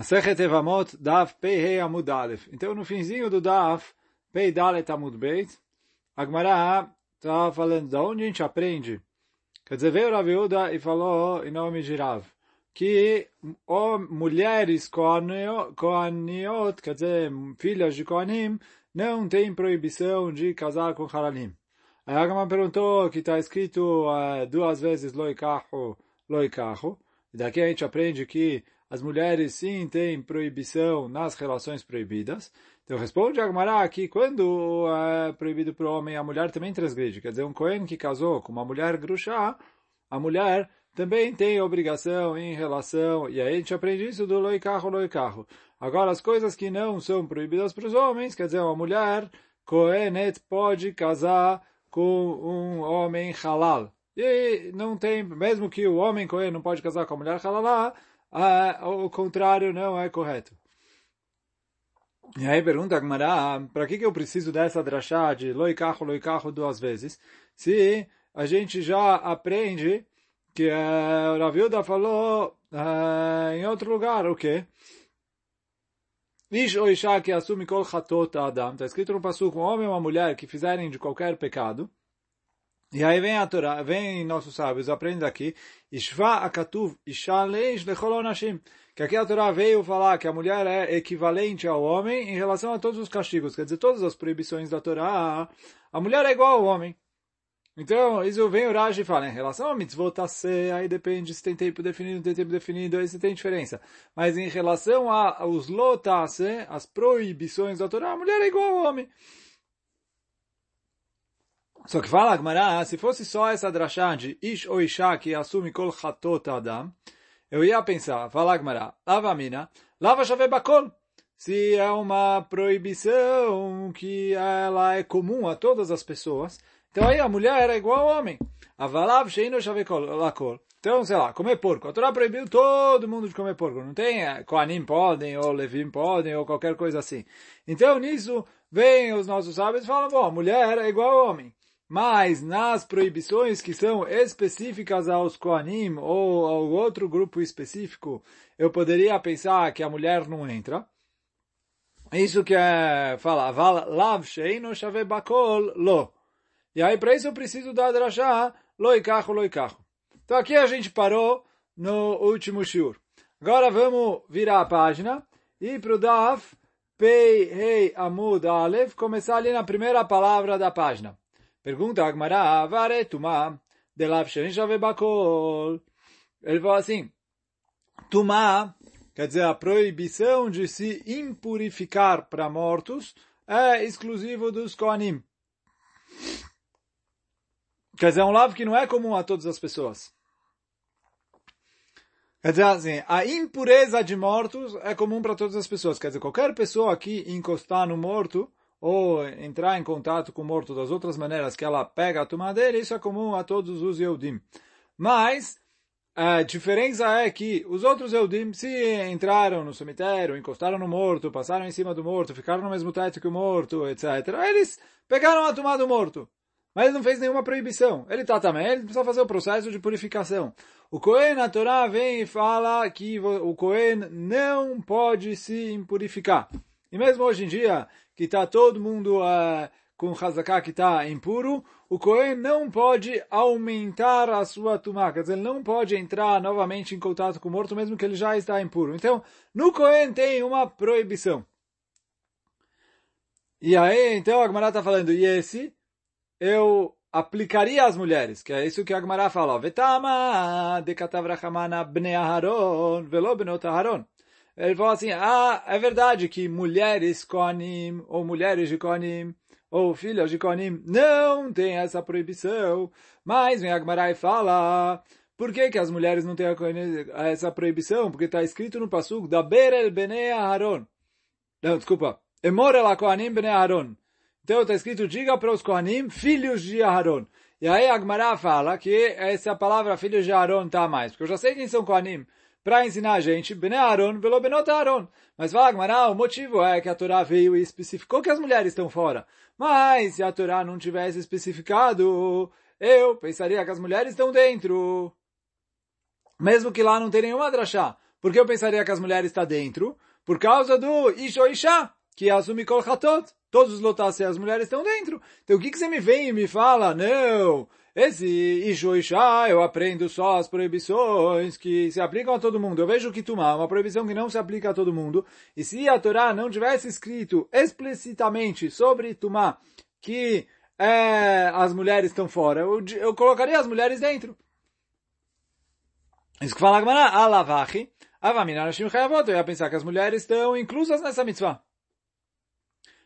Masechet Evamot, Daf Amud Aleph. Então, no finzinho do Daf, Pei Dalet Amud Beit, Agmará está falando de onde a gente aprende. Quer dizer, veio Rav Yehuda e falou, em nome de Rav, que oh, mulheres Koaniot, quer dizer, filhas de Koanim, não tem proibição de casar com Haralim. Aí Agmará perguntou que está escrito uh, duas vezes Loikahu, Loikahu. E daqui a gente aprende que as mulheres sim têm proibição nas relações proibidas. Então responde Agmará que quando é proibido para o homem, a mulher também transgride. Quer dizer, um Cohen que casou com uma mulher gruxá, a mulher também tem obrigação em relação, e aí a gente aprende isso do loicarro, loicarro. Agora, as coisas que não são proibidas para os homens, quer dizer, uma mulher, Cohenet pode casar com um homem halal. E não tem, mesmo que o homem Cohen não pode casar com a mulher halalá, ah, o contrário não é correto. E aí pergunta Gmará, para que, que eu preciso dessa drachá de loikacho, loikacho duas vezes, se a gente já aprende que uh, o Ravilda falou uh, em outro lugar, o quê? Ish ou Isha que assume kol adam, está escrito no passo um homem ou uma mulher que fizerem de qualquer pecado, e aí vem a Torá, vem nossos sábios, aprende aqui, Ishva akatuv isha leish lechol onashim. Que aqui a Torá veio falar que a mulher é equivalente ao homem em relação a todos os castigos. Quer dizer, todas as proibições da Torá, a mulher é igual ao homem. Então, isso vem o Rashi e fala, em relação a mitzvot aí depende se tem tempo definido, não tem tempo definido, aí se tem diferença. Mas em relação aos lotase, as proibições da Torá, a mulher é igual ao homem. Só que fala Agmará, se fosse só essa drachá de Ish ou Isha que assume kol chatot adam, eu ia pensar, fala Agmará, lava mina, lava chave bakol. Se é uma proibição que ela é comum a todas as pessoas, então aí a mulher é igual ao homem. Avalav sheino chave lakol. Então, sei lá, comer porco. A Torá proibiu todo mundo de comer porco. Não tem, eh, Koanim podem, ou Levim podem, ou qualquer coisa assim. Então, nisso, vem os nossos sábios e falam, bom, a mulher é igual ao homem. Mas nas proibições que são específicas aos Koanim ou ao outro grupo específico, eu poderia pensar que a mulher não entra. Isso que é falar, lav sheino shave bakol lo. E aí para isso eu preciso da drashá loikacho loikacho. Então aqui a gente parou no último shiur. Agora vamos virar a página e para o daf pei rei amud alef começar ali na primeira palavra da página. Pergunta Agmará, Vare Tumá, Delav Shenishave Bakol. Ele falou assim, Tumá, quer dizer, a proibição de se impurificar para mortos é exclusivo dos Koanim. Quer dizer, é um lav que não é comum a todas as pessoas. Quer dizer assim, a impureza de mortos é comum para todas as pessoas. Quer dizer, qualquer pessoa que encostar no morto, ou entrar em contato com o morto das outras maneiras que ela pega a dele, isso é comum a todos os Eudim. Mas, a diferença é que os outros Eudim, se entraram no cemitério, encostaram no morto, passaram em cima do morto, ficaram no mesmo teto que o morto, etc., eles pegaram a tumba do morto. Mas ele não fez nenhuma proibição. Ele está também, ele precisa fazer o processo de purificação. O Cohen, a Torá, vem e fala que o Cohen não pode se impurificar. E mesmo hoje em dia, que está todo mundo uh, com Hazaká que está impuro, o Cohen não pode aumentar a sua tumá, quer dizer, ele não pode entrar novamente em contato com o morto, mesmo que ele já está impuro. Então, no Cohen tem uma proibição. E aí, então, a Agmará está falando, e esse, eu aplicaria às mulheres, que é isso que a Agmará fala, Vetama de katavrachamana bnei Aharon, velo benot Aharon. Ele falou assim, ah, é verdade que mulheres Koanim, ou mulheres de Koanim, ou filhas de Koanim, não tem essa proibição. Mas vem Agmarai fala, por que, que as mulheres não têm essa proibição? Porque está escrito no Pasuk, da Berel Bene Aharon. Não, desculpa. Emor la Koanim Bene Aharon. Então está escrito, diga para os Koanim, filhos de Aharon. E aí Agmará fala que essa palavra filhos de Aharon está mais. Porque eu já sei quem são Koanim para ensinar a gente, Bene Aaron, velo Benot Aaron. Mas Vagmará, o motivo é que a Torá veio e especificou que as mulheres estão fora. Mas se a Torá não tivesse especificado, eu pensaria que as mulheres estão dentro. Mesmo que lá não tenha nenhuma drachá. Porque eu pensaria que as mulheres estão dentro, por causa do Isho Isha, que assume Kol Hatot. Todos os lotas e as mulheres estão dentro. Então o que, que você me vem e me fala? Não, esse Isho Isha, eu aprendo só as proibições que se aplicam a todo mundo. Eu vejo que Tumá, uma proibição que não se aplica a todo mundo. E se a Torá não tivesse escrito explicitamente sobre Tumá que é, as mulheres estão fora, eu, eu colocaria as mulheres dentro. Isso que fala a Gemara, alavachi, avamina nashim chayavot, eu ia pensar que as mulheres estão inclusas nessa mitzvah.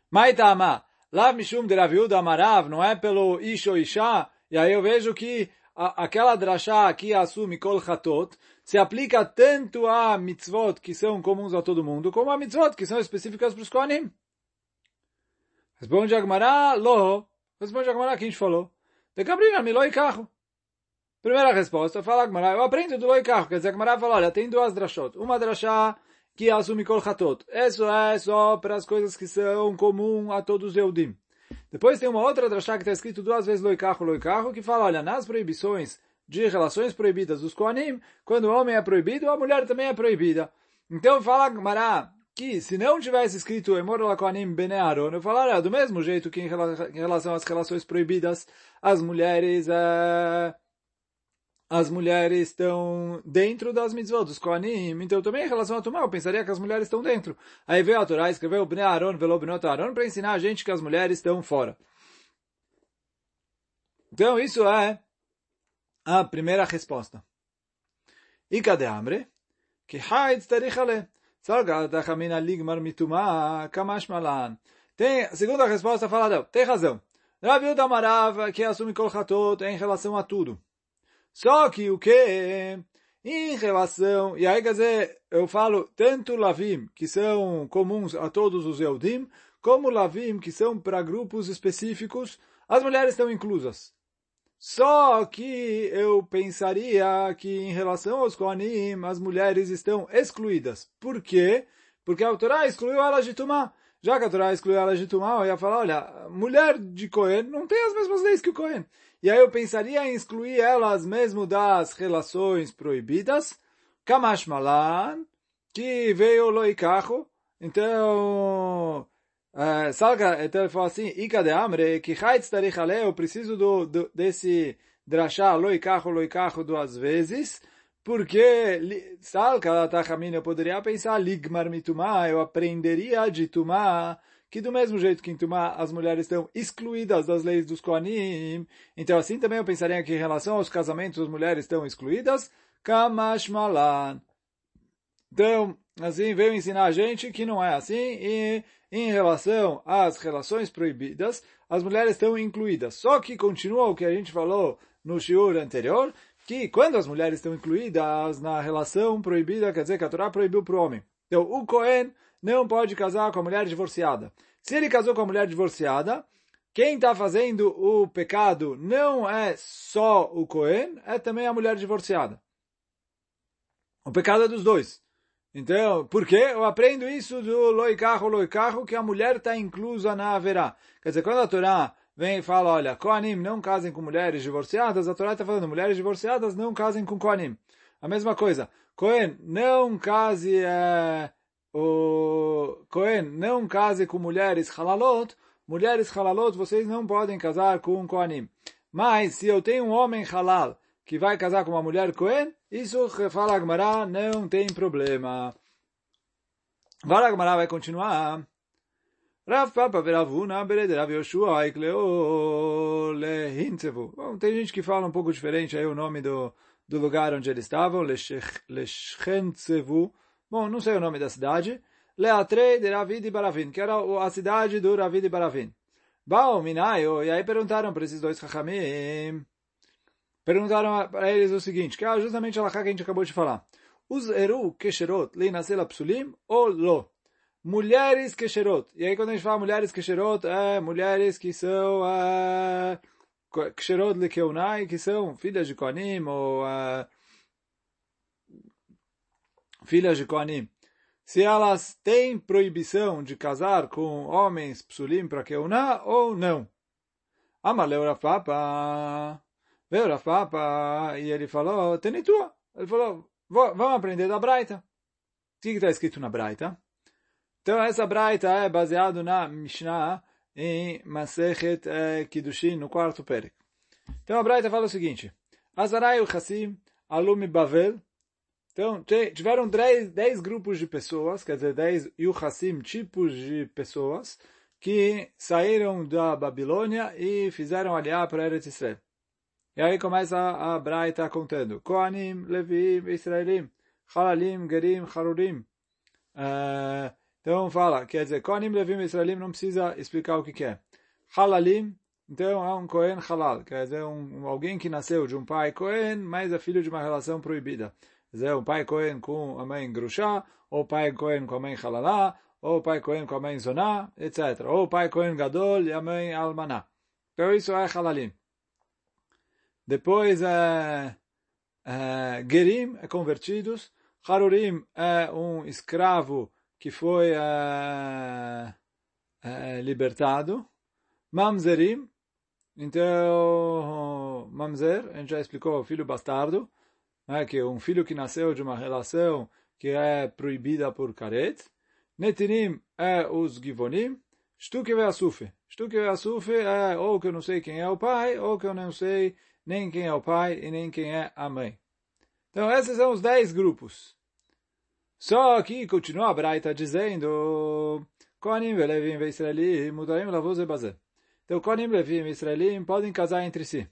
Maitama, lav mishum de raviuda amarav, não é pelo isho isha, e aí eu vejo que a, aquela drachá que assume kol chatot, se aplica tanto a mitzvot que são comuns a todo mundo, como a mitzvot que são específicas para os kohanim. Responde a Gemara, lo, responde a Gemara que a gente falou. De cabrina, miloi carro. Primeira resposta, fala Gmará, eu aprendo do Loikarro, quer dizer, Gmará fala, olha, tem duas drashot. Uma drashá que assume Kol Hatot. Isso é só para as coisas que são comum a todos os Eudim. Depois tem uma outra drashá que está escrito duas vezes Loikarro, Loikarro, que fala, olha, nas proibições de relações proibidas dos Koanim, quando o homem é proibido, a mulher também é proibida. Então fala Gmará, que se não tivesse escrito Emor la Koanim Bene Aaron, eu falaria do mesmo jeito que em relação às relações proibidas, as mulheres... É as mulheres estão dentro das mitzvot, dos Kohanim. Então, também em relação a Tumá, eu pensaria que as mulheres estão dentro. Aí veio a Torá, escreveu Bnei Aaron, velo Bnei Aaron, para ensinar a gente que as mulheres estão fora. Então, isso é a primeira resposta. E cadê Amre? Que Haid Tarichale. Salgatachamina ligmar mituma kamash malan. Tem, a segunda resposta fala, tem razão. Raviu da Marava, que assume Kol Hatot em relação a tudo. Só que o que em relação, e aí quer dizer, eu falo tanto lavim, que são comuns a todos os Eudim, como lavim, que são para grupos específicos, as mulheres estão inclusas. Só que eu pensaria que em relação aos Kohanim, as mulheres estão excluídas. Por quê? Porque a Torá excluiu elas de Tumá. Já que a Torá excluiu elas de Tumá, eu ia falar, olha, mulher de Cohen não tem as mesmas leis que o Cohen. E aí eu pensaria em excluir elas mesmo das relações proibidas. Kamash Malan, que veio loikacho. Então, uh, salga, então ele falou assim, Ika de Amre, que Haitz Tarich eu preciso do, do, desse drachá loikacho, loikacho duas vezes, porque salga Tachamina, eu poderia pensar, Ligmar Mitumá, eu aprenderia de Tumá, que do mesmo jeito que em Tumá as mulheres estão excluídas das leis dos Koanim, então assim também eu pensaria que em relação aos casamentos as mulheres estão excluídas, Kamash Malan. Então, assim veio ensinar a gente que não é assim, e em relação às relações proibidas, as mulheres estão incluídas. Só que continua o que a gente falou no shiur anterior, que quando as mulheres estão incluídas na relação proibida, quer dizer que a Torá proibiu para o homem. Então, o Cohen não pode casar com a mulher divorciada. Se ele casou com a mulher divorciada, quem está fazendo o pecado não é só o Cohen, é também a mulher divorciada. O pecado é dos dois. Então, por quê? Eu aprendo isso do loicarro, loicarro, que a mulher está inclusa na haverá. Quer dizer, quando a Torá vem e fala, olha, Koanim não casem com mulheres divorciadas, a Torá está falando, mulheres divorciadas não casem com Koanim. A mesma coisa, Cohen não case é, o Cohen não case com mulheres halalot, mulheres halalot vocês não podem casar com um Kohanim. Mas se eu tenho um homem halal que vai casar com uma mulher Cohen, isso fala Agmará, não tem problema. Agora Agmará vai continuar. Rav Papa Veravuna Bereder Rav Yoshua Ikleo Lehintzevu. Bom, tem gente que fala um pouco diferente aí o nome do, do lugar onde eles estavam, Leshchentzevu. Bom, não sei o nome da cidade. Leatrei de Ravid e Baravin, que era a cidade do e Baravin. Baal Minayo, e aí perguntaram para esses dois Chachamim, perguntaram para eles o seguinte, que é justamente a Lachá que a gente acabou de falar. Os Eru Kesherot Leinasela Psulim ou Lo? Mulheres Kesherot. E aí quando a gente fala mulheres Kesherot, é mulheres que são uh, Kesherot Lekeunai, que são filhas de Koanim ou uh, filhas de Koanim, se elas têm proibição de casar com homens psulim para Keuná ou não. Amaleu Rafapa, veio Rafapa, e ele falou, tua. Ele falou, vamos aprender da Braita. que está escrito na Braita? Então, essa Braita é baseada na Mishnah em Masechet eh, Kiddushin, no quarto Perek. Então, a Braita fala o seguinte, Azarai o Hassim, Alumi Bavel, então, tiveram dez, dez grupos de pessoas, quer dizer, dez Yuhassim, tipos de pessoas, que saíram da Babilônia e fizeram aliar para Eretz Israel. E aí começa a Braita contando. Koanim, Levim, Israelim, Halalim, Gerim, Harurim. Uh, então fala, quer dizer, Koanim, Levim, Israelim não precisa explicar o que, que é. Halalim, então é um Kohen Halal, quer dizer, um, alguém que nasceu de um pai Kohen, mas é filho de uma relação proibida. Dizer, um pai Kohen com a mãe Grushá, ou pai Kohen com a mãe Halalá, ou pai Kohen com a mãe Zoná, etc. Ou pai Kohen Gadol e a mãe Almaná. Então isso é Halalim. Depois, é, é, Gerim é convertidos. Harurim é um escravo que foi é, é, libertado. Mamzerim, então, Mamzer, a gente já explicou, filho bastardo, né, que um filho que nasceu de uma relação que é proibida por Karet. Netinim é os Givonim. Shtuke ve'asufe. Shtuke ve'asufe é ou que eu não sei quem é o pai, ou que eu não sei nem quem é o pai e nem quem é a mãe. Então, esses são os dez grupos. Só que continua a Braita dizendo Kohanim velevim ve'israelim mudarim lavuz e Então, Kohanim, Levim e Israelim podem casar entre si.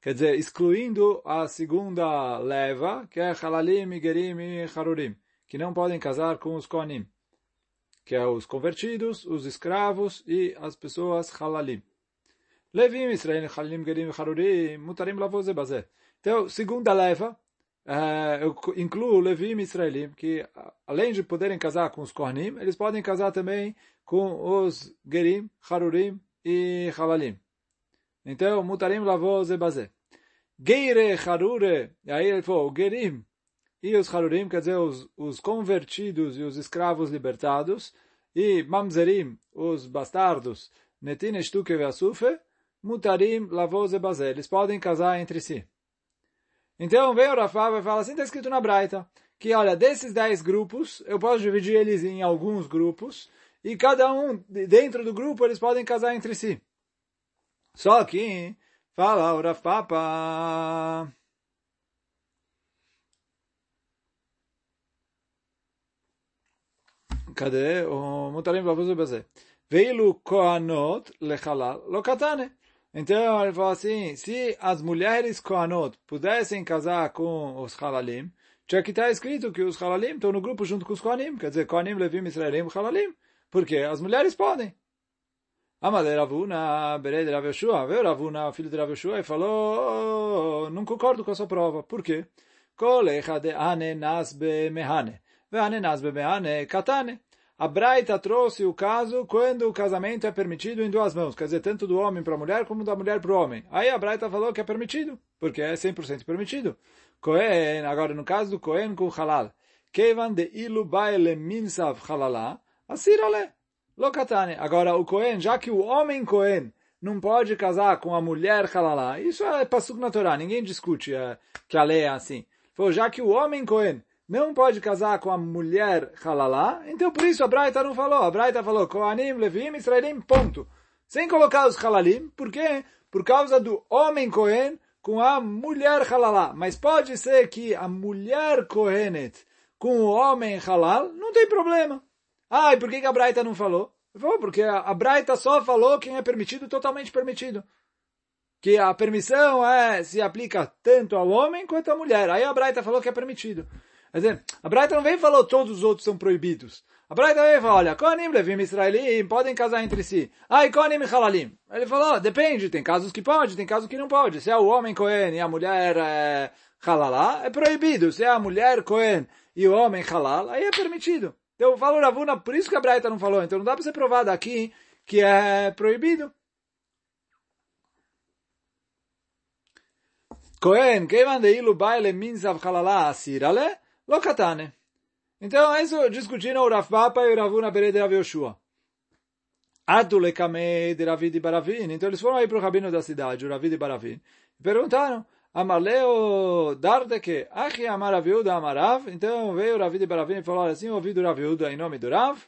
Quer dizer, excluindo a segunda leva, que é Halalim, Gerim e Harurim, que não podem casar com os Kohanim, que é os convertidos, os escravos e as pessoas Halalim. Levim, Israel, Halim, Gerim, Harurim, Mutarim, Lavoze, Bazé. Então, segunda leva, uh, eu incluo Levim e Israelim, que além de poderem casar com os Kohanim, eles podem casar também com os Gerim, Harurim e Halalim. Então, Mutarim, Lavoze, Bazé. Geire, Harure, e aí ele falou, Gerim e os Harurim, quer dizer, os, os convertidos e os escravos libertados, e Mamzerim, os bastardos, Netin, Shtuke e Asufe, mutarim lavoze bazé. Eles podem casar entre si. Então vem o Rafa e fala assim, está escrito na Braita, que olha, desses dez grupos, eu posso dividir eles em alguns grupos, e cada um, dentro do grupo, eles podem casar entre si. Só que, fala o Rafapa... Cadê? O mutarim lavoze bazé. Veilu koanot lechalal lokatane. Então ele falou assim, se as mulheres Kohanot pudessem casar com os Halalim, tinha que estar escrito que os Halalim estão no grupo junto com os Kohanim, quer dizer, Kohanim, Levim, Israelim, Halalim, porque as mulheres podem. Amade Ravuna, Bered Rav Yoshua, veio Ravuna, filho de Rav Yoshua, e falou, não concordo com a sua prova. Por quê? Kol echad ane nasbe mehane, ve ane nasbe mehane katane. A Braita trouxe o caso quando o casamento é permitido em duas mãos, quer dizer, tanto do homem para a mulher como da mulher para o homem. Aí a Braita falou que é permitido, porque é 100% permitido. Cohen, agora no caso do Cohen com halal, Kevan de ilu minsav halala, asirale, lokatane. Agora o Cohen, já que o homem Cohen não pode casar com a mulher halala, isso é passuk na Torá, ninguém discute é, que a lei é assim. Foi já que o homem Cohen não pode casar com a mulher halalá, então por isso a Braita não falou. A Braita falou Kohanim, Levim, Israelim, ponto. Sem colocar os halalim, por quê? Por causa do homem Kohen com a mulher halalá. Mas pode ser que a mulher Kohenet com o homem halal, não tem problema. Ah, e por que a Braita não falou? Falou, porque a Braita só falou quem é permitido, totalmente permitido. Que a permissão é, se aplica tanto ao homem quanto à mulher. Aí a Braita falou que é permitido. Quer dizer, a Braita não e falou todos os outros são proibidos. A Braita vem e falou, olha, Kohanim, Levim, Israelim, podem casar entre si. E Kohanim e Halalim. Ele falou, depende, tem casos que pode, tem casos que não pode. Se é o homem Kohen e a mulher é, Halalá, é proibido. Se é a mulher Kohen e o homem Halal, aí é permitido. Então, falou Ravuna, por isso que a Braita não falou. Então, não dá para ser provado aqui que é proibido. Kohen, kevan de ilu baile minzav halala asirale, Lokatane. Então, isso discutiram o Rav Papa e o Ravuna Bere de Rav Yoshua. Adu lekame de Ravid e Baravin. Então, eles foram aí para o rabino da cidade, o Ravid e Baravin, e perguntaram, Amaleo Dardeke, Achi Amar Raviuda Amarav. Então veio Ravi de Baravim e falou assim, ouvi do Raviuda em nome do Rav.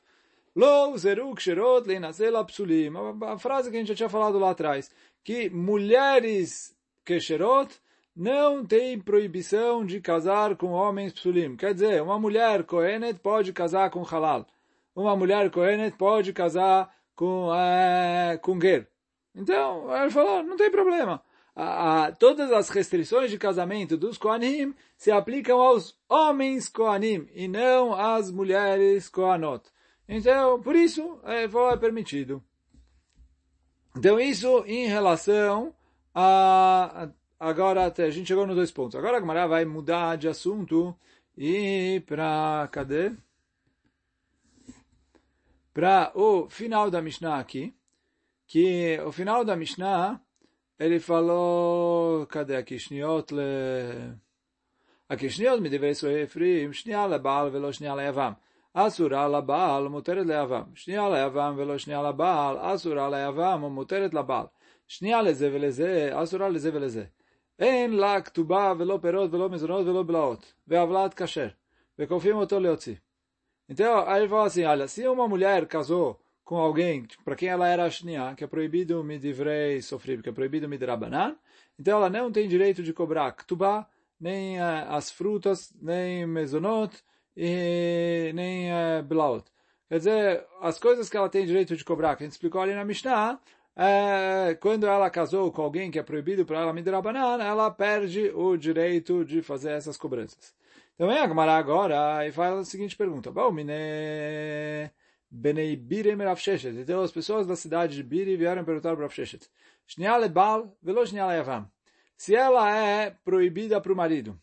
Lo Zeruk Sherot Leinasela Psulim. A frase que a gente já tinha falado lá atrás. Que mulheres Kesherot não tem proibição de casar com homens psulim. Quer dizer, uma mulher Kohenet pode casar com halal. Uma mulher Kohenet pode casar com, é, com ger. Então, ele falou, não tem problema. A, todas as restrições de casamento dos Kohanim se aplicam aos homens Kohanim e não às mulheres Kohanot. Então, por isso, é, foi permitido. Então, isso em relação a, Agora a gente chegou nos dois pontos. Agora a Gemara vai mudar de assunto e para cadê? Para o final da Mishnah aqui, que o final da Mishnah ele falou, cadê aqui? Shniot le... מדברי סופרים, שנייה לבעל ולא שנייה ליבם. אסורה לבעל ומותרת ליבם. שנייה ליבם ולא שנייה לבעל, אסורה ליבם ומותרת לבעל. שנייה לזה ולזה, אסורה לזה ולזה. אין לה כתובה ולא פירות ולא מזונות ולא בלעות, ועוולת כשר, וכופים אותו להוציא. Então, aí ele fala assim, com alguém para quem ela era shnia, que é proibido midivrei sofrer, que é proibido midrabanan, então ela não tem direito de cobrar ktubá, nem uh, as frutas, nem mezonot, e nem uh, blaut. Quer dizer, as coisas que ela tem direito de cobrar, que a gente explicou ali na Mishnah, é, quando ela casou com alguém que é proibido para ela banana, ela perde o direito de fazer essas cobranças. Então vem a Gemara agora e faz a seguinte pergunta. Benei Birem Rav Então as pessoas da cidade de Biri vieram perguntar para Rav Sheshet. Bal velo Yavam. Se ela é proibida para o marido,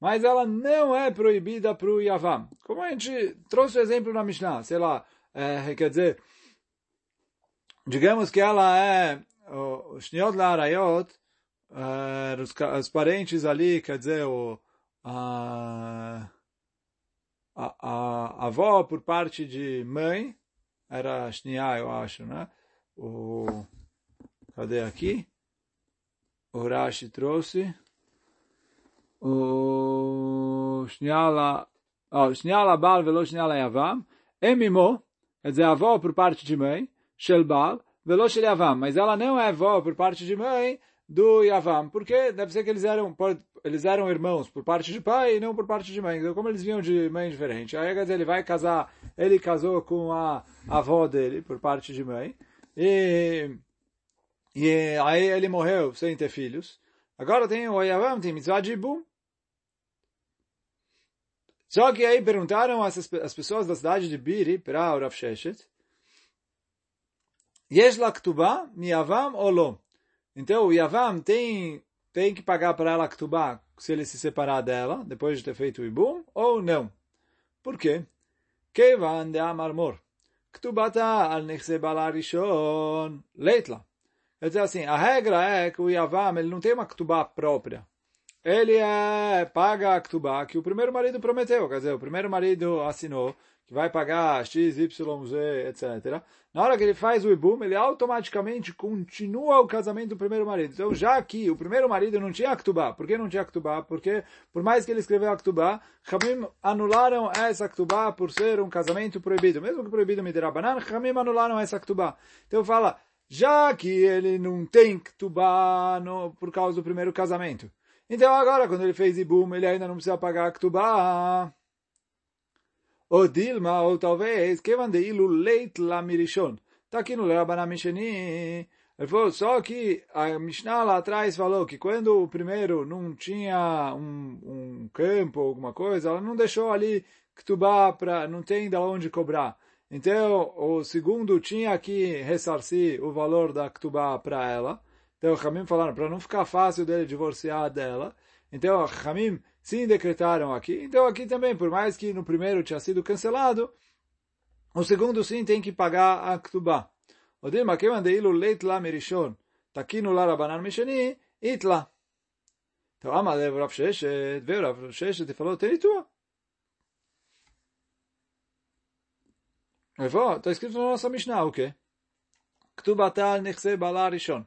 mas ela não é proibida para o Yavam. Como a gente trouxe o exemplo na Mishnah, sei lá, é, quer dizer, digamos que ela é o Shniot Larayot, uh, os, os parentes ali, quer dizer, o, a, a, a, avó por parte de mãe, era Shnia, eu acho, né? O, cadê aqui? O Rashi trouxe. O Shniala, oh, Shniala Bal velo Shniala Yavam. Emimo, quer dizer, avó por parte de mãe. Shelbal, Velo Shel Yavam. Mas ela não é avó por parte de mãe do Yavam. Porque deve ser que eles eram, eles eram irmãos por parte de pai e não por parte de mãe. Então, como eles vinham de mãe diferente. Aí, quer dizer, ele vai casar, ele casou com a avó dele por parte de mãe. E, e aí ele morreu sem ter filhos. Agora tem o Yavam, tem mitzvah de Ibum. Só que aí perguntaram as, as pessoas da cidade de Biri para o Rav Sheshet, Yesh la ktubá miyavam ou lo. Então, o Yavam tem, tem que pagar para ela ktubá se ele se separar dela, depois de ter feito o ibum, ou não. Por quê? Kevan de amarmor. Ktubata al nechse balarishon leitla. Quer dizer assim, a regra é que o Yavam ele não tem uma ktubá própria. Ele é, paga a ktubá que o primeiro marido prometeu. Quer dizer, o primeiro marido assinou que vai pagar X, Y, Z, etc. Na hora que ele faz o ibum, ele automaticamente continua o casamento do primeiro marido. Então, já que o primeiro marido não tinha Aktubá, por que não tinha Aktubá? Porque, por mais que ele escreveu Aktubá, Hamim anularam essa Aktubá por ser um casamento proibido. Mesmo que proibido Midirabanan, Hamim anularam essa Aktubá. Então, fala, já que ele não tem Aktubá por causa do primeiro casamento. Então, agora, quando ele fez ibum, ele ainda não precisa pagar Aktubá. Ou Dilma, ou talvez, que Ilu Leit Lamirishon. Está aqui no Rabaná Misheni. Ele falou, só que a Mishnah lá atrás falou que quando o primeiro não tinha um, um campo, alguma coisa, ela não deixou ali Ktubá para, não tem de onde cobrar. Então, o segundo tinha que ressarcir o valor da Ktubá para ela. Então, o Hamim falaram, para não ficar fácil dele divorciar dela. Então, Hamim sim decretaram aqui. Então aqui também, por mais que no primeiro tinha sido cancelado, o segundo sim tem que pagar a Ktubá. O Dilma que mandei leit lá merishon, aqui no Larabanan Mishani, itla. Então, Amalev Rav Sheshet, veio Rav Sheshet e falou, tem tua. Ele falou, está escrito na nossa Mishnah, o quê? Ktubatal nechse balar rishon.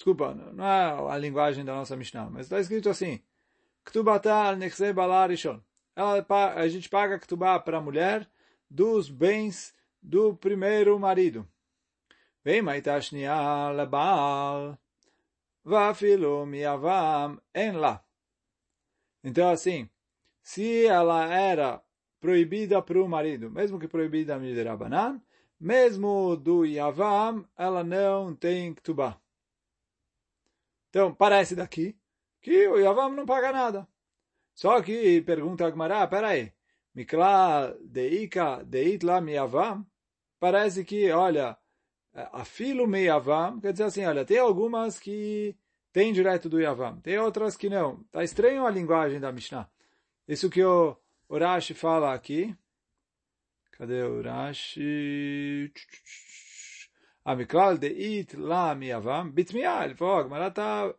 Desculpa, não é a linguagem da nossa Mishnah, mas está escrito assim. Balarishon. Ela, a gente paga ktubá para a mulher dos bens do primeiro marido. Vem maitashnia lebal. Vafilo miavam en lá. Então, assim, se ela era proibida para o marido, mesmo que proibida a Rabanan, mesmo do Yavam, ela não tem Ktubá. Então, parece daqui que o Yavam não paga nada. Só que, pergunta a Gmará, peraí, Mikla deika deitla miyavam, parece que, olha, afilo miyavam, quer dizer assim, olha, tem algumas que tem direto do Yavam, tem outras que não. Tá estranho a linguagem da Mishnah. Isso que o Urashi fala aqui. Cadê o Urashi? Amikal de it la miavam bitmiah. Ele falou, mas ela está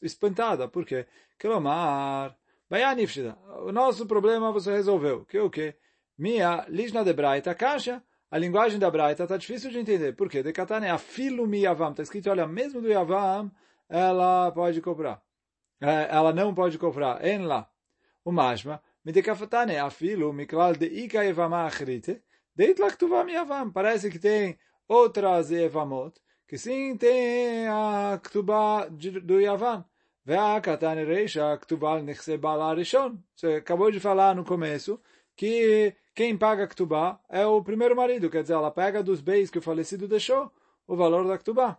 espantada. Por quê? Kelomar. Bayanifshida. O nosso problema você resolveu. Que o quê? Mia lishna de braita kasha. A linguagem da braita está difícil de entender. Por quê? Decatane afilu miavam. Está escrito, olha, mesmo do yavam, ela pode comprar. Ela não pode comprar. En lá. O mashma. Midekafatane afilu miklal de ika evama achrite. Deit laktuva miavam. Parece que tem outras evamot, que sim tem a ktuba do Yavan. והקטן רישא כתובה על נכסי בעלה הראשון. Você acabou de falar no começo que quem paga a é o primeiro marido, quer dizer, ela pega dos bens que o falecido deixou, o valor da ktubá.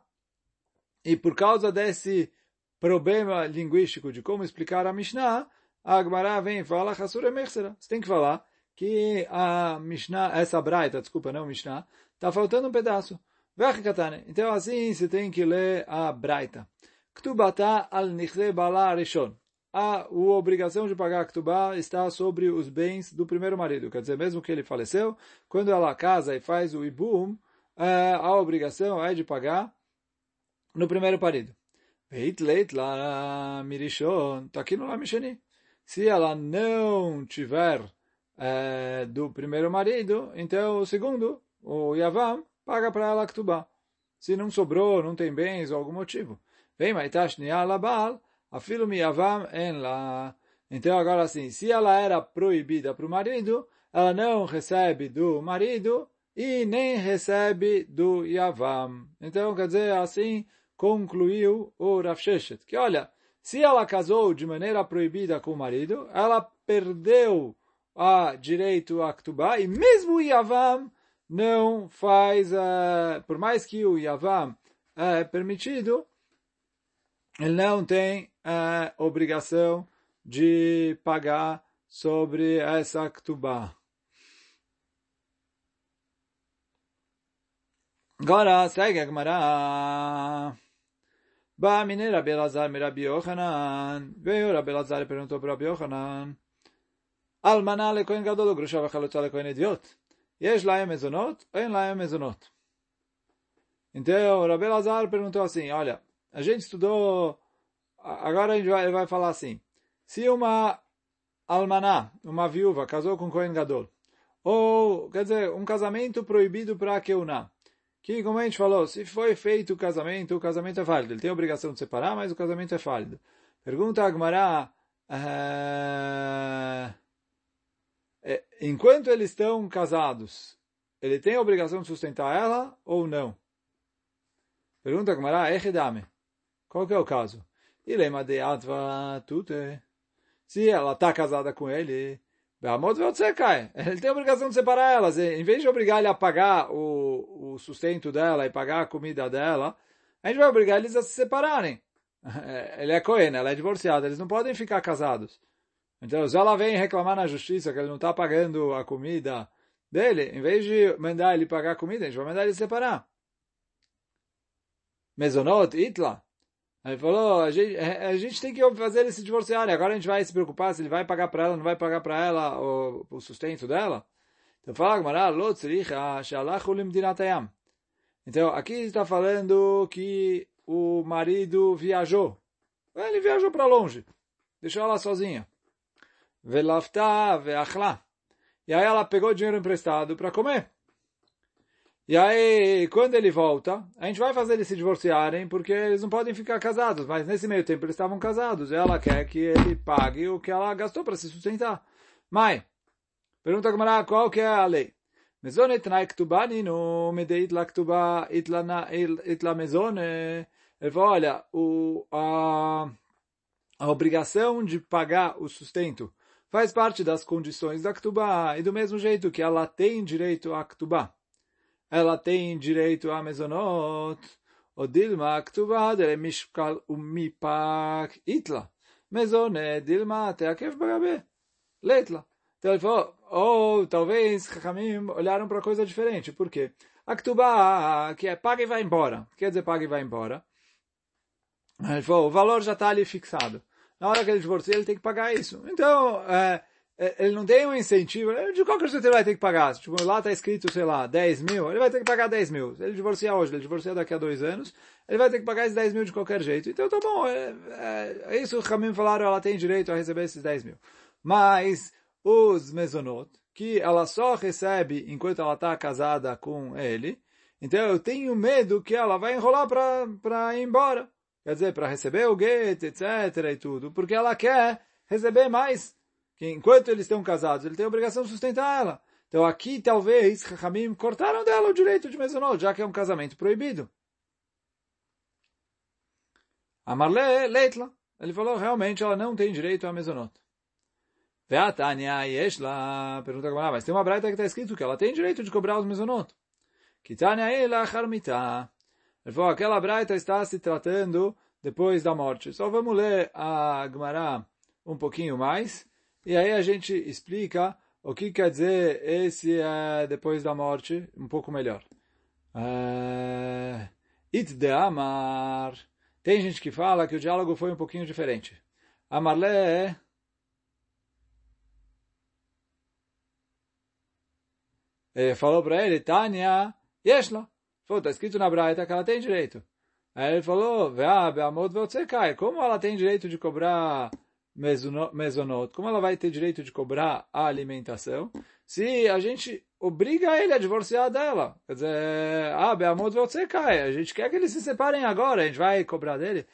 E por causa desse problema linguístico de como explicar a Mishnah, a Agmará vem e fala, Hassura Mechsera. Você tem que falar que a Mishnah, essa Braita, desculpa, não Mishnah, está faltando um pedaço. Então assim você tem que ler a Braita. Ktubata al nichze bala rishon. A, obrigação de pagar a ktubá está sobre os bens do primeiro marido. Quer dizer, mesmo que ele faleceu, quando ela casa e faz o ibum, é, a obrigação é de pagar no primeiro marido. Veit leit la mirishon. Está aqui no Lamishani. Se ela não tiver é, do primeiro marido, então o segundo, o Yavam, paga para ela a ktubá. Se não sobrou, não tem bens ou algum motivo. Vem maitash labal, afilo miyavam en la. Então agora assim, se ela era proibida para o marido, ela não recebe do marido e nem recebe do Yavam. Então quer dizer assim, concluiu o Rav Sheshet, que olha, se ela casou de maneira proibida com o marido, ela perdeu a direito a Ktubá e mesmo o Yavam não faz, uh, por mais que o Yavam é permitido, ele não tem a obrigação de pagar sobre essa ktubá. Agora segue a Gemara. Ba mine Rabi Elazar mi Rabi Yochanan. Veio Rabi Elazar e perguntou para Rabi Yochanan. Almaná lekoin gadol grusha vachalotza lekoin idiot. Yesh laem mezonot em laem mezonot? Então, Rabi Elazar perguntou assim, olha, a gente estudou, agora gente vai, vai falar assim, se uma almaná, uma viúva, casou com Kohen Gadol, ou, quer dizer, um casamento proibido para Keuná, que, como a gente falou, se foi feito o casamento, o casamento é válido. Ele tem a obrigação de separar, mas o casamento é válido. Pergunta a Agmará, uh, enquanto eles estão casados, ele tem a obrigação de sustentar ela ou não? Pergunta a Agmará, Echedame. Qual que é o caso? Ilema de Tute. Se ela está casada com ele, ele tem a obrigação de separar elas. Em vez de obrigar ele a pagar o, o sustento dela e pagar a comida dela, a gente vai obrigar eles a se separarem. Ele é Cohen, ela é divorciada, eles não podem ficar casados. Então, se ela vem reclamar na justiça que ele não está pagando a comida dele, em vez de mandar ele pagar a comida, a gente vai mandar ele separar. Mesonot, Itla. Ele falou, a gente, a gente tem que fazer ele se divorciar, agora a gente vai se preocupar se ele vai pagar para ela, não vai pagar para ela o, o, sustento dela. Então fala, Então aqui está falando que o marido viajou. Ele viajou para longe, deixou ela sozinha. Velafta veachla. E aí ela pegou dinheiro emprestado para comer. E aí, quando ele volta, a gente vai fazer eles se divorciarem, porque eles não podem ficar casados, mas nesse meio tempo eles estavam casados, e ela quer que ele pague o que ela gastou para se sustentar. Mãe, pergunta a qual que é a lei? Na iktubani no medeit la ktuba itla mezone. Ele falou, olha, o, a, a obrigação de pagar o sustento faz parte das condições da Ktubá, e do mesmo jeito que ela tem direito a Ktubá, ela tem direito a Mezonot, o Dilma Ktubá dele Mishkal Umipak Itla. Mezone Dilma Teakev Bagabe. Letla. Então ele falou, ou oh, talvez Chachamim olharam para coisa diferente. Por quê? A Ktubá, que é paga e vai embora. Quer dizer paga e vai embora. Ele falou, o valor já está ali fixado na hora que ele divorcia, ele tem que pagar isso. Então, é, é ele não tem um incentivo, de qualquer jeito ele vai ter que pagar. Tipo, lá está escrito, sei lá, 10 mil, ele vai ter que pagar 10 mil. Se ele divorciar hoje, ele divorcia daqui a dois anos, ele vai ter que pagar esses 10 mil de qualquer jeito. Então, tá bom, é, é, é isso que Ramim falaram, ela tem direito a receber esses 10 mil. Mas, os mesonot, que ela só recebe enquanto ela está casada com ele, então eu tenho medo que ela vai enrolar para ir embora. Quer dizer, para receber o get, etc. e tudo. Porque ela quer receber mais. Que enquanto eles estão casados, ele tem a obrigação de sustentar ela. Então aqui, talvez, Rahamim cortaram dela o direito de mezonot, já que é um casamento proibido. Amarle Leitla. Ele falou, realmente, ela não tem direito a mezonot. Veatania Yeshla. Pergunta como, ah, mas tem uma braita que está escrito que ela tem direito de cobrar os mezonot. Kitania Ela Harmitah. Ele falou, aquela braita está se tratando depois da morte. Só vamos ler a Gemara um pouquinho mais, e aí a gente explica o que quer dizer esse é depois da morte, um pouco melhor. Uh, It de Amar. Tem gente que fala que o diálogo foi um pouquinho diferente. Amarle ele falou para ele, Tânia, Yeshla. Falou, está escrito na Braita que ela tem direito. Aí ele falou, como ela tem direito de cobrar mesonot? Como ela vai ter direito de cobrar a alimentação? Se a gente obriga ele a divorciar dela. Quer dizer, ah, Beamot cai. A gente quer que eles se separem agora, a gente vai cobrar dele.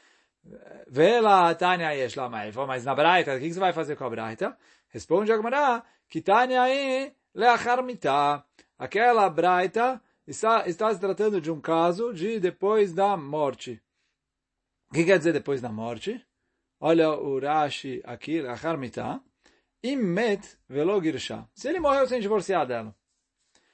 Vê lá, Tânia Yesh lá, mas na Braita, o que você vai fazer com a Braita? Responde a Gemara, que Tânia aí, leachar mitá. Aquela Braita está, está se tratando de um caso de depois da morte. O que quer dizer depois da morte? Olha o Rashi aqui, Rachar Mitah. Imet velo girsha. Se ele morreu sem divorciar dela.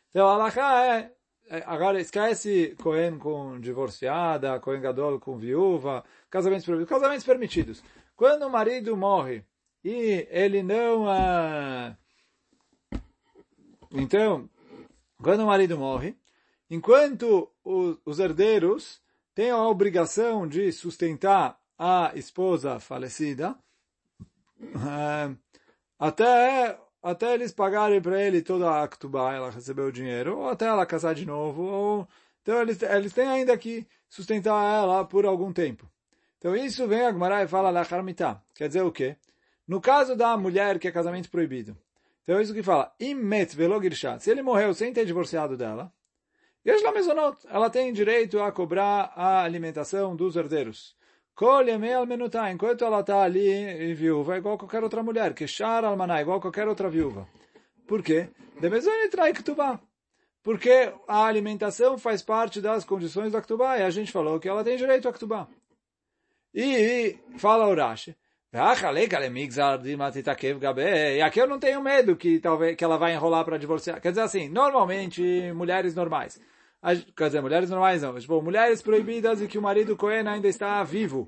Então, a é, é, agora esquece Cohen com divorciada, Cohen Gadol com viúva, casamentos proibidos, casamentos permitidos. Quando o marido morre e ele não... Uh, então, quando o marido morre, enquanto os herdeiros têm a obrigação de sustentar a esposa falecida, eh, até, até eles pagarem para ele toda a Aktubá, ela recebeu o dinheiro, ou até ela casar de novo, ou, então eles, eles têm ainda que sustentar ela por algum tempo. Então isso vem a Gemara e fala Lacharmitá. Quer dizer o quê? No caso da mulher que é casamento proibido. Então é isso que fala. Imet velogirshat. Se ele morreu sem ter divorciado dela, Yesh la mezonot. Ela tem direito a cobrar a alimentação dos herdeiros. Colhe al menutá. Enquanto ela está ali viúva, igual qualquer outra mulher. Que char almaná, igual qualquer outra viúva. Por quê? De trai ktubá. Porque a alimentação faz parte das condições da ktubá. E a gente falou que ela tem direito a ktubá. E fala o Rashi. E aqui eu não tenho medo que talvez que ela vai enrolar para divorciar. Quer dizer assim, normalmente mulheres normais quer dizer, mulheres normais não, tipo, mulheres proibidas e que o marido Cohen ainda está vivo.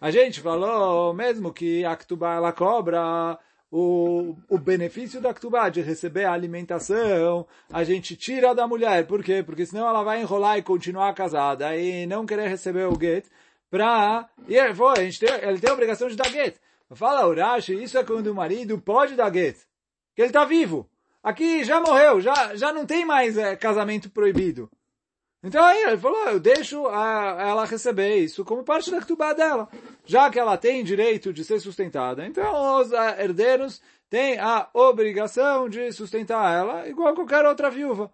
A gente falou mesmo que a Ktubá ela cobra o, o benefício da Ktubá de receber a alimentação, a gente tira da mulher. Por quê? Porque senão ela vai enrolar e continuar casada e não querer receber o get pra... E foi, a gente tem, ele tem a obrigação de dar get. Fala Urashi, isso é quando o marido pode dar get. Que ele está vivo. Aqui já morreu, já, já não tem mais é, casamento proibido. Então aí ele falou, eu deixo a, ela receber isso como parte da ktubá dela, já que ela tem direito de ser sustentada. Então os uh, herdeiros têm a obrigação de sustentar ela igual qualquer outra viúva.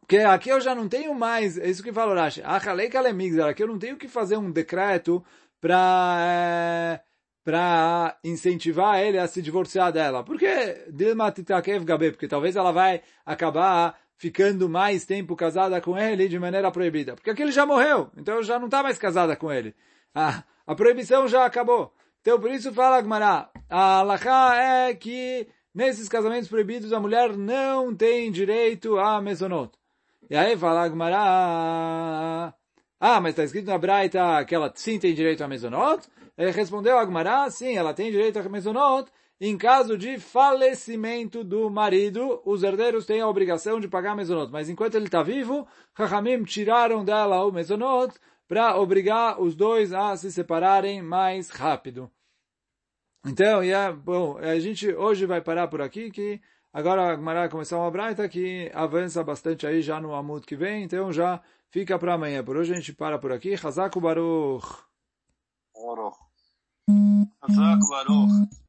Porque aqui eu já não tenho mais, é isso que fala Rashi, aqui eu não tenho que fazer um decreto para para incentivar ele a se divorciar dela. Por que Dilma Titakev Gabe? Porque talvez ela vai acabar ficando mais tempo casada com ele de maneira proibida. Porque aquele já morreu, então já não está mais casada com ele. Ah, a proibição já acabou. Então por isso fala Agmará, a Alaha é que nesses casamentos proibidos a mulher não tem direito a mesonot. E aí fala Agmará, ah, mas está escrito na Braita que ela sim tem direito a mesonot? Ele respondeu Agmará, sim, ela tem direito a mesonot, em caso de falecimento do marido, os herdeiros têm a obrigação de pagar mesonot. Mas enquanto ele está vivo, Chachamim tiraram dela o mesonot para obrigar os dois a se separarem mais rápido. Então, yeah, bom, a gente hoje vai parar por aqui, que agora a Gmará começar uma braita que avança bastante aí já no Amud que vem, então já fica para amanhã. Por hoje a gente para por aqui. Hazaku Baruch. Baruch. Hazaku Baruch.